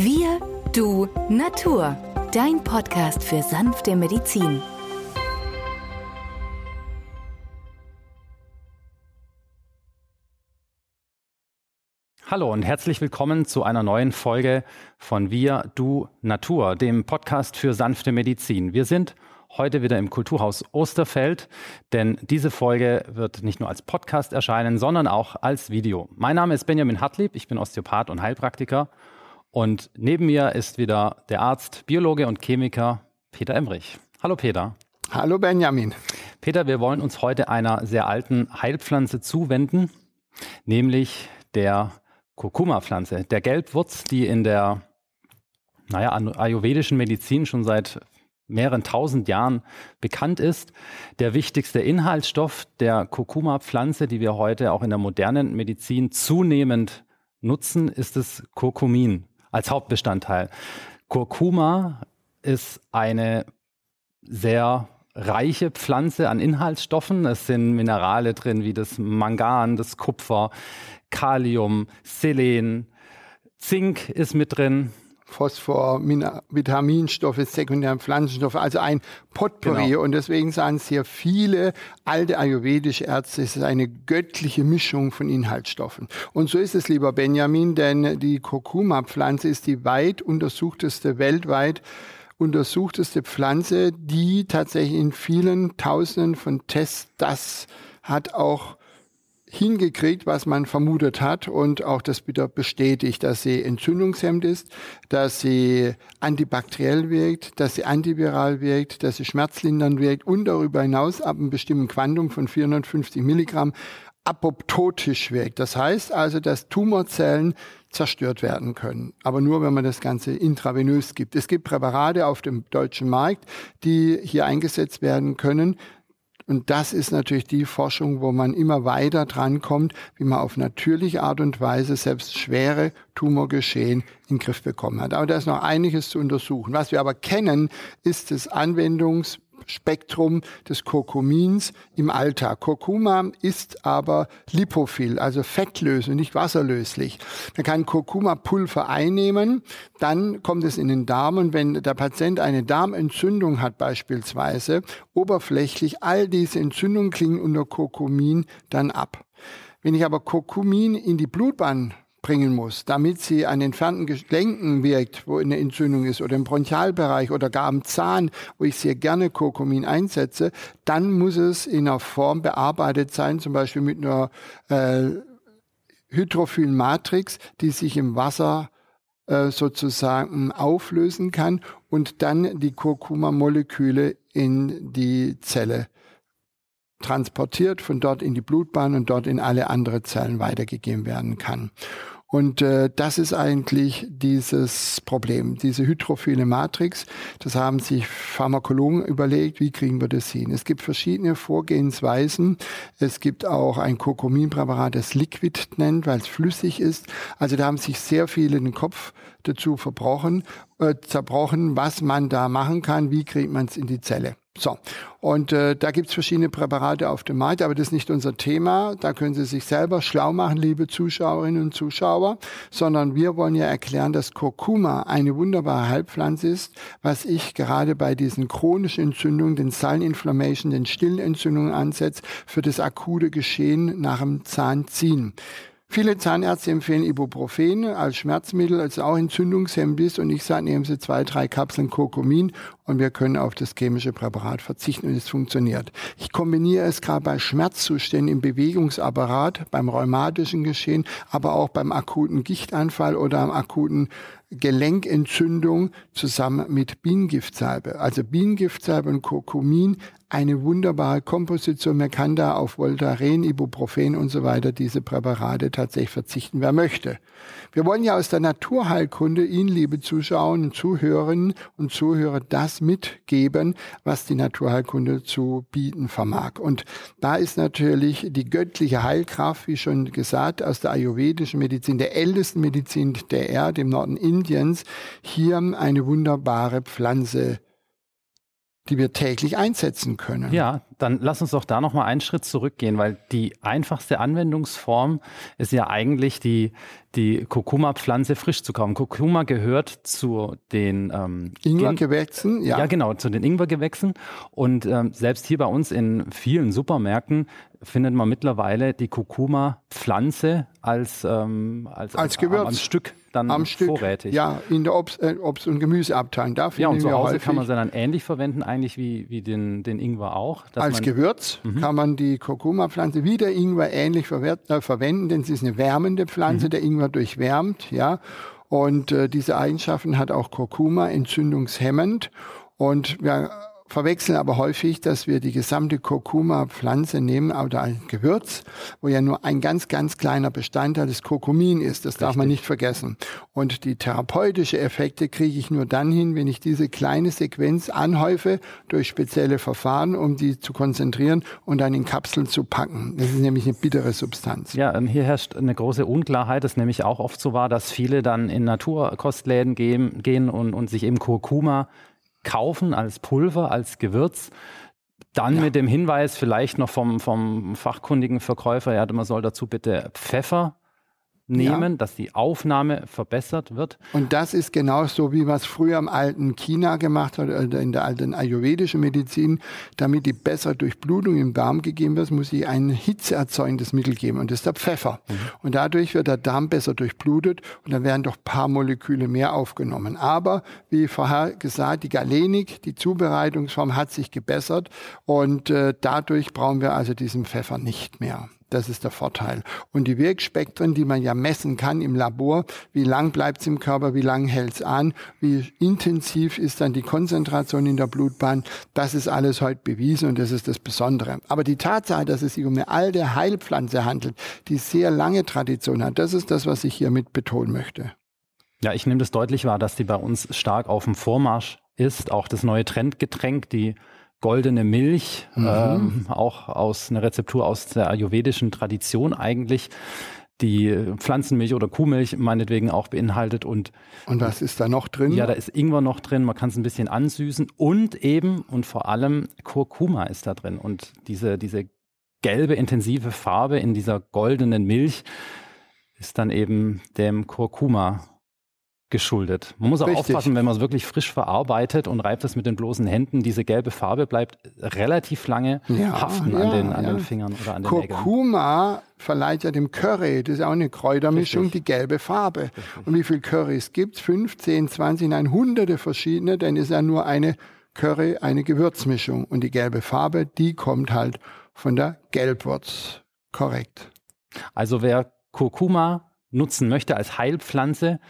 Wir, du, Natur. Dein Podcast für sanfte Medizin. Hallo und herzlich willkommen zu einer neuen Folge von Wir, du, Natur, dem Podcast für sanfte Medizin. Wir sind heute wieder im Kulturhaus Osterfeld, denn diese Folge wird nicht nur als Podcast erscheinen, sondern auch als Video. Mein Name ist Benjamin Hartlieb, ich bin Osteopath und Heilpraktiker und neben mir ist wieder der Arzt, Biologe und Chemiker Peter Emrich. Hallo Peter. Hallo Benjamin. Peter, wir wollen uns heute einer sehr alten Heilpflanze zuwenden, nämlich der Kurkuma-Pflanze, der Gelbwurz, die in der naja, ayurvedischen Medizin schon seit mehreren tausend Jahren bekannt ist. Der wichtigste Inhaltsstoff der Kurkuma-Pflanze, die wir heute auch in der modernen Medizin zunehmend nutzen, ist das Kurkumin als Hauptbestandteil. Kurkuma ist eine sehr reiche Pflanze an Inhaltsstoffen. Es sind Minerale drin wie das Mangan, das Kupfer, Kalium, Selen, Zink ist mit drin. Phosphor, Vitaminstoffe, sekundäre Pflanzenstoffe, also ein Potpourri. Genau. Und deswegen sagen sehr viele alte ayurvedische Ärzte, es ist eine göttliche Mischung von Inhaltsstoffen. Und so ist es, lieber Benjamin, denn die Kurkuma-Pflanze ist die weit untersuchteste, weltweit untersuchteste Pflanze, die tatsächlich in vielen Tausenden von Tests das hat auch hingekriegt, was man vermutet hat und auch das wieder bestätigt, dass sie entzündungshemmend ist, dass sie antibakteriell wirkt, dass sie antiviral wirkt, dass sie schmerzlindernd wirkt und darüber hinaus ab einem bestimmten Quantum von 450 Milligramm apoptotisch wirkt. Das heißt also, dass Tumorzellen zerstört werden können. Aber nur, wenn man das Ganze intravenös gibt. Es gibt Präparate auf dem deutschen Markt, die hier eingesetzt werden können, und das ist natürlich die Forschung, wo man immer weiter drankommt, wie man auf natürliche Art und Weise selbst schwere Tumorgeschehen in den Griff bekommen hat. Aber da ist noch einiges zu untersuchen. Was wir aber kennen, ist das Anwendungs- Spektrum des Kurkumins im Alltag. Kurkuma ist aber lipophil, also fettlöslich, nicht wasserlöslich. Man kann Kurkuma-Pulver einnehmen, dann kommt es in den Darm und wenn der Patient eine Darmentzündung hat beispielsweise, oberflächlich, all diese Entzündungen klingen unter Kurkumin dann ab. Wenn ich aber Kurkumin in die Blutbahn bringen muss, damit sie an entfernten Gelenken wirkt, wo eine Entzündung ist, oder im Bronchialbereich oder gar am Zahn, wo ich sehr gerne Kurkumin einsetze, dann muss es in einer Form bearbeitet sein, zum Beispiel mit einer äh, hydrophilen Matrix, die sich im Wasser äh, sozusagen auflösen kann und dann die Kurkuma-Moleküle in die Zelle transportiert, von dort in die Blutbahn und dort in alle anderen Zellen weitergegeben werden kann. Und äh, das ist eigentlich dieses Problem, diese hydrophile Matrix. Das haben sich Pharmakologen überlegt, wie kriegen wir das hin. Es gibt verschiedene Vorgehensweisen. Es gibt auch ein Kurkuminpräparat, das Liquid nennt, weil es flüssig ist. Also da haben sich sehr viele den Kopf dazu verbrochen, äh, zerbrochen, was man da machen kann, wie kriegt man es in die Zelle. So, und äh, da gibt's verschiedene Präparate auf dem Markt, aber das ist nicht unser Thema. Da können Sie sich selber schlau machen, liebe Zuschauerinnen und Zuschauer, sondern wir wollen ja erklären, dass Kurkuma eine wunderbare Heilpflanze ist, was ich gerade bei diesen chronischen Entzündungen, den Silent Inflammation, den stillen Entzündungen ansetzt, für das akute Geschehen nach dem Zahnziehen. Viele Zahnärzte empfehlen Ibuprofen als Schmerzmittel, als auch entzündungshemmend ist. Und ich sage, nehmen Sie zwei, drei Kapseln Kurkumin und wir können auf das chemische Präparat verzichten und es funktioniert. Ich kombiniere es gerade bei Schmerzzuständen im Bewegungsapparat, beim rheumatischen Geschehen, aber auch beim akuten Gichtanfall oder am akuten Gelenkentzündung zusammen mit Bienengiftsalbe. Also Bienengiftsalbe und Kurkumin eine wunderbare Komposition. Man kann da auf Voltaren, Ibuprofen und so weiter diese Präparate tatsächlich verzichten, wer möchte. Wir wollen ja aus der Naturheilkunde Ihnen, liebe Zuschauer und Zuhörerinnen und Zuhörer, das mitgeben, was die Naturheilkunde zu bieten vermag. Und da ist natürlich die göttliche Heilkraft, wie schon gesagt, aus der ayurvedischen Medizin, der ältesten Medizin der Erde im Norden Indiens, hier eine wunderbare Pflanze die wir täglich einsetzen können. Ja, dann lass uns doch da nochmal einen Schritt zurückgehen, weil die einfachste Anwendungsform ist ja eigentlich die, die Kurkuma-Pflanze frisch zu kaufen. Kurkuma gehört zu den ähm, Ingwergewächsen, ja. Ja, genau, zu den Ingwergewächsen. Und ähm, selbst hier bei uns in vielen Supermärkten findet man mittlerweile die Kurkuma-Pflanze als, ähm, als, als, als Gewürz. am Stück dann am Stück, vorrätig. Ja, in der Obst, äh, Obst und Gemüseabteilung. Da ja, und zu Hause häufig, kann man sie dann ähnlich verwenden, eigentlich wie, wie den, den Ingwer auch. als Gewürz mhm. kann man die Kurkuma-Pflanze wie der Ingwer ähnlich äh, verwenden, denn sie ist eine wärmende Pflanze. Mhm. Der Ingwer durchwärmt, ja. Und äh, diese Eigenschaften hat auch Kurkuma, entzündungshemmend. Und wir verwechseln aber häufig, dass wir die gesamte Kurkuma-Pflanze nehmen oder ein Gewürz, wo ja nur ein ganz, ganz kleiner Bestandteil des Kurkumin ist. Das Richtig. darf man nicht vergessen. Und die therapeutische Effekte kriege ich nur dann hin, wenn ich diese kleine Sequenz anhäufe durch spezielle Verfahren, um die zu konzentrieren und dann in Kapseln zu packen. Das ist nämlich eine bittere Substanz. Ja, ähm, hier herrscht eine große Unklarheit, das nämlich auch oft so war, dass viele dann in Naturkostläden gehen, gehen und, und sich eben Kurkuma kaufen als Pulver, als Gewürz. Dann ja. mit dem Hinweis vielleicht noch vom, vom fachkundigen Verkäufer, ja, man soll dazu bitte Pfeffer nehmen, ja. dass die Aufnahme verbessert wird. Und das ist genauso, wie was früher im alten China gemacht hat, oder in der alten ayurvedischen Medizin. Damit die bessere Durchblutung im Darm gegeben wird, muss ich ein hitzeerzeugendes Mittel geben. Und das ist der Pfeffer. Mhm. Und dadurch wird der Darm besser durchblutet und dann werden doch paar Moleküle mehr aufgenommen. Aber, wie vorher gesagt, die Galenik, die Zubereitungsform hat sich gebessert und äh, dadurch brauchen wir also diesen Pfeffer nicht mehr. Das ist der Vorteil. Und die Wirkspektren, die man ja messen kann im Labor, wie lang bleibt es im Körper, wie lang hält es an, wie intensiv ist dann die Konzentration in der Blutbahn, das ist alles heute bewiesen und das ist das Besondere. Aber die Tatsache, dass es sich um eine alte Heilpflanze handelt, die sehr lange Tradition hat, das ist das, was ich hiermit betonen möchte. Ja, ich nehme das deutlich wahr, dass die bei uns stark auf dem Vormarsch ist. Auch das neue Trendgetränk, die goldene Milch, mhm. ähm, auch aus einer Rezeptur aus der ayurvedischen Tradition eigentlich, die Pflanzenmilch oder Kuhmilch meinetwegen auch beinhaltet. Und, und was ist da noch drin? Ja, da ist Ingwer noch drin, man kann es ein bisschen ansüßen und eben und vor allem Kurkuma ist da drin. Und diese, diese gelbe, intensive Farbe in dieser goldenen Milch ist dann eben dem Kurkuma geschuldet. Man muss auch Richtig. aufpassen, wenn man es wirklich frisch verarbeitet und reibt es mit den bloßen Händen, diese gelbe Farbe bleibt relativ lange ja, haften ja, an, den, an ja. den Fingern oder an den Kurkuma Nägeln. Verleiht ja dem Curry, das ist auch eine Kräutermischung, Richtig. die gelbe Farbe. Richtig. Und wie viele Currys gibt es? 15, 20, nein, hunderte verschiedene, denn es ist ja nur eine Curry, eine Gewürzmischung. Und die gelbe Farbe, die kommt halt von der Gelbwurz. Korrekt. Also wer Kurkuma nutzen möchte als Heilpflanze,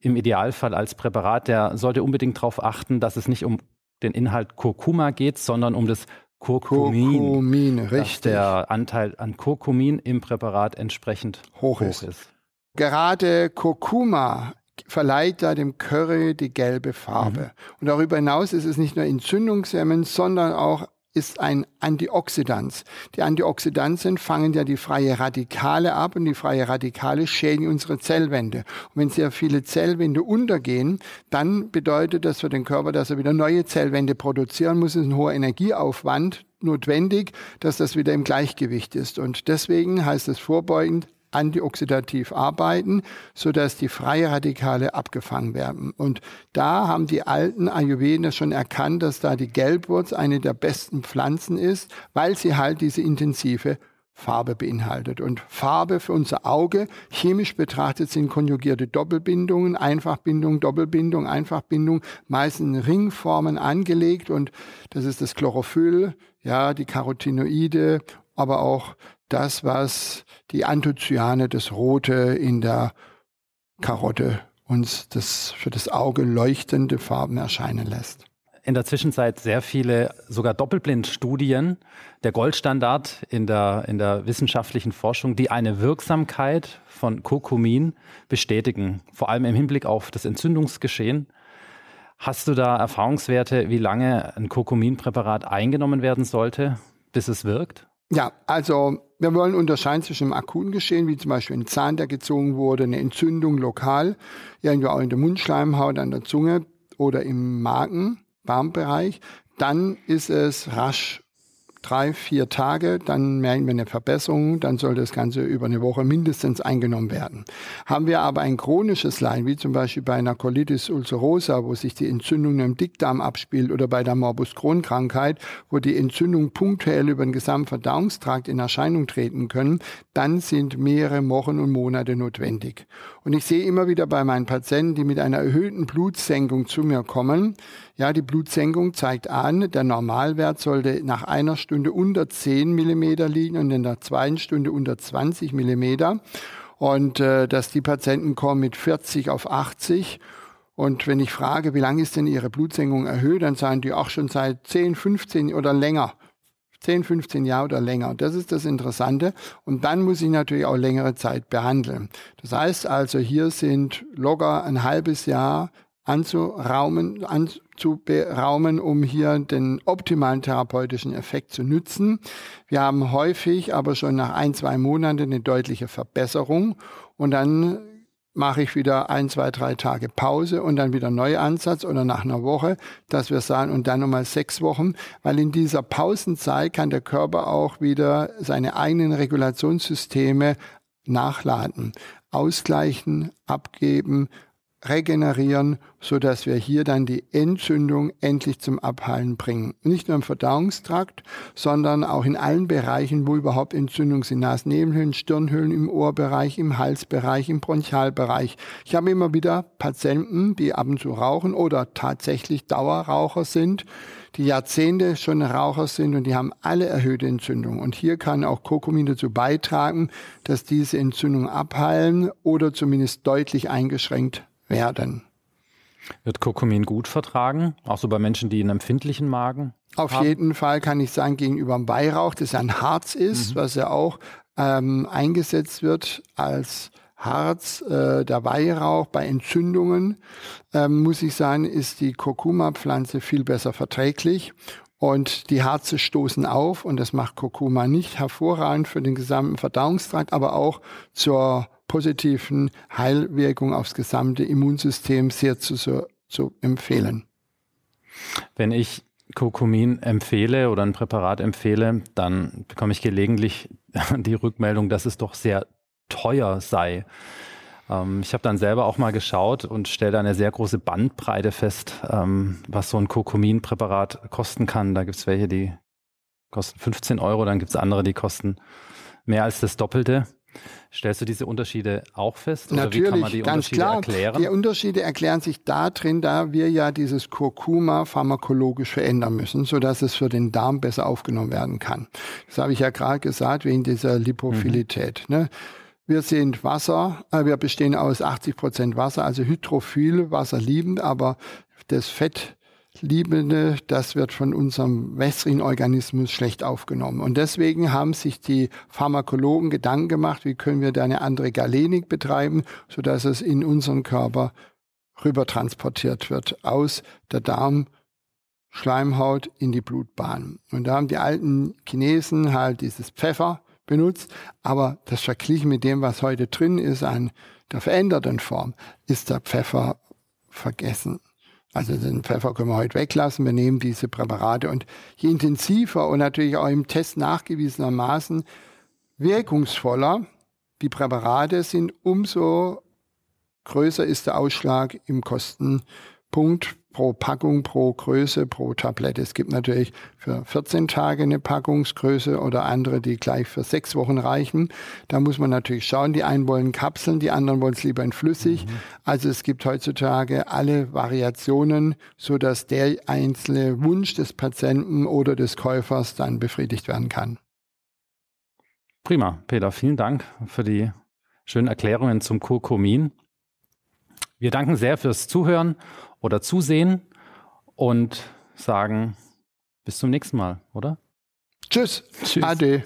im Idealfall als Präparat, der sollte unbedingt darauf achten, dass es nicht um den Inhalt Kurkuma geht, sondern um das Kurkumin. Kurkumin, richtig. Dass der Anteil an Kurkumin im Präparat entsprechend hoch, hoch ist. ist. Gerade Kurkuma verleiht da dem Curry die gelbe Farbe. Mhm. Und darüber hinaus ist es nicht nur entzündungshemmend, sondern auch ist ein Antioxidant. Die Antioxidantien fangen ja die freie Radikale ab und die freie Radikale schädigen unsere Zellwände. Und wenn sehr viele Zellwände untergehen, dann bedeutet das für den Körper, dass er wieder neue Zellwände produzieren muss. Es ist ein hoher Energieaufwand notwendig, dass das wieder im Gleichgewicht ist. Und deswegen heißt es vorbeugend, antioxidativ arbeiten, sodass die freie Radikale abgefangen werden. Und da haben die alten Ayurveden schon erkannt, dass da die Gelbwurz eine der besten Pflanzen ist, weil sie halt diese intensive Farbe beinhaltet. Und Farbe für unser Auge, chemisch betrachtet sind konjugierte Doppelbindungen, Einfachbindung, Doppelbindung, Einfachbindung, meist in Ringformen angelegt und das ist das Chlorophyll, ja, die Carotinoide, aber auch das, was die Anthocyane, das Rote in der Karotte uns das für das Auge leuchtende Farben erscheinen lässt. In der Zwischenzeit sehr viele, sogar Doppelblindstudien, der Goldstandard in der, in der wissenschaftlichen Forschung, die eine Wirksamkeit von Kurkumin bestätigen, vor allem im Hinblick auf das Entzündungsgeschehen. Hast du da Erfahrungswerte, wie lange ein Kurkuminpräparat eingenommen werden sollte, bis es wirkt? Ja, also wir wollen unterscheiden zwischen einem akuten Geschehen, wie zum Beispiel ein Zahn, der gezogen wurde, eine Entzündung lokal, irgendwo auch in der Mundschleimhaut, an der Zunge oder im Magen, Darmbereich. Dann ist es rasch drei, vier Tage, dann merken wir eine Verbesserung, dann soll das Ganze über eine Woche mindestens eingenommen werden. Haben wir aber ein chronisches Leiden, wie zum Beispiel bei einer Colitis ulcerosa, wo sich die Entzündung im Dickdarm abspielt, oder bei der Morbus Crohn-Krankheit, wo die Entzündung punktuell über den gesamten Verdauungstrakt in Erscheinung treten können, dann sind mehrere Wochen und Monate notwendig. Und ich sehe immer wieder bei meinen Patienten, die mit einer erhöhten Blutsenkung zu mir kommen, ja, die Blutsenkung zeigt an, der Normalwert sollte nach einer Stunde unter 10 Millimeter liegen und in der zweiten Stunde unter 20 Millimeter. Und äh, dass die Patienten kommen mit 40 auf 80 und wenn ich frage, wie lange ist denn Ihre Blutsenkung erhöht, dann sagen die auch schon seit 10, 15 oder länger. 10, 15 Jahre oder länger. Das ist das Interessante. Und dann muss ich natürlich auch längere Zeit behandeln. Das heißt also, hier sind locker ein halbes Jahr anzuraumen, anzuberaumen, um hier den optimalen therapeutischen Effekt zu nutzen. Wir haben häufig aber schon nach ein, zwei Monaten eine deutliche Verbesserung. Und dann mache ich wieder ein, zwei, drei Tage Pause und dann wieder Neuansatz oder nach einer Woche, dass wir sagen, und dann nochmal sechs Wochen, weil in dieser Pausenzeit kann der Körper auch wieder seine eigenen Regulationssysteme nachladen, ausgleichen, abgeben, regenerieren, so dass wir hier dann die Entzündung endlich zum Abheilen bringen. Nicht nur im Verdauungstrakt, sondern auch in allen Bereichen, wo überhaupt Entzündungen sind. Nasennebenhöhlen, Stirnhöhlen, im Ohrbereich, im Halsbereich, im Bronchialbereich. Ich habe immer wieder Patienten, die ab und zu rauchen oder tatsächlich Dauerraucher sind, die Jahrzehnte schon Raucher sind und die haben alle erhöhte Entzündungen. Und hier kann auch Kurkumin dazu beitragen, dass diese Entzündungen abheilen oder zumindest deutlich eingeschränkt werden. Wird Kurkumin gut vertragen, auch so bei Menschen, die einen empfindlichen Magen Auf haben? jeden Fall kann ich sagen, gegenüber dem Weihrauch, das ein Harz ist, mhm. was ja auch ähm, eingesetzt wird als Harz, äh, der Weihrauch bei Entzündungen, ähm, muss ich sagen, ist die Kurkuma-Pflanze viel besser verträglich. Und die Harze stoßen auf und das macht Kurkuma nicht hervorragend für den gesamten Verdauungstrakt, aber auch zur positiven Heilwirkung aufs gesamte Immunsystem sehr zu, zu empfehlen. Wenn ich Kurkumin empfehle oder ein Präparat empfehle, dann bekomme ich gelegentlich die Rückmeldung, dass es doch sehr teuer sei. Ähm, ich habe dann selber auch mal geschaut und stelle da eine sehr große Bandbreite fest, ähm, was so ein Kurkumin-Präparat kosten kann. Da gibt es welche, die kosten 15 Euro, dann gibt es andere, die kosten mehr als das Doppelte. Stellst du diese Unterschiede auch fest? Natürlich, wie kann man die ganz Unterschiede klar. erklären? Die Unterschiede erklären sich darin, da wir ja dieses Kurkuma pharmakologisch verändern müssen, sodass es für den Darm besser aufgenommen werden kann. Das habe ich ja gerade gesagt, wegen dieser Lipophilität. Mhm. Ne? Wir sind Wasser, äh, wir bestehen aus 80 Prozent Wasser, also hydrophil, wasserliebend, aber das Fett Liebende, das wird von unserem wässrigen Organismus schlecht aufgenommen. Und deswegen haben sich die Pharmakologen Gedanken gemacht, wie können wir da eine andere Galenik betreiben, sodass es in unseren Körper rüber transportiert wird aus der Darmschleimhaut in die Blutbahn. Und da haben die alten Chinesen halt dieses Pfeffer benutzt, aber das verglichen mit dem, was heute drin ist an der veränderten Form, ist der Pfeffer vergessen. Also den Pfeffer können wir heute weglassen. Wir nehmen diese Präparate und je intensiver und natürlich auch im Test nachgewiesenermaßen wirkungsvoller die Präparate sind, umso größer ist der Ausschlag im Kostenpunkt pro Packung, pro Größe, pro Tablette. Es gibt natürlich für 14 Tage eine Packungsgröße oder andere, die gleich für sechs Wochen reichen. Da muss man natürlich schauen. Die einen wollen Kapseln, die anderen wollen es lieber in flüssig. Mhm. Also es gibt heutzutage alle Variationen, so dass der einzelne Wunsch des Patienten oder des Käufers dann befriedigt werden kann. Prima, Peter, vielen Dank für die schönen Erklärungen zum Kurkumin. Wir danken sehr fürs Zuhören oder zusehen und sagen bis zum nächsten Mal, oder? Tschüss. Tschüss. Ade.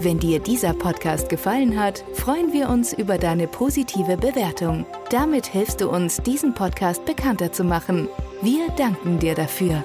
Wenn dir dieser Podcast gefallen hat, freuen wir uns über deine positive Bewertung. Damit hilfst du uns, diesen Podcast bekannter zu machen. Wir danken dir dafür.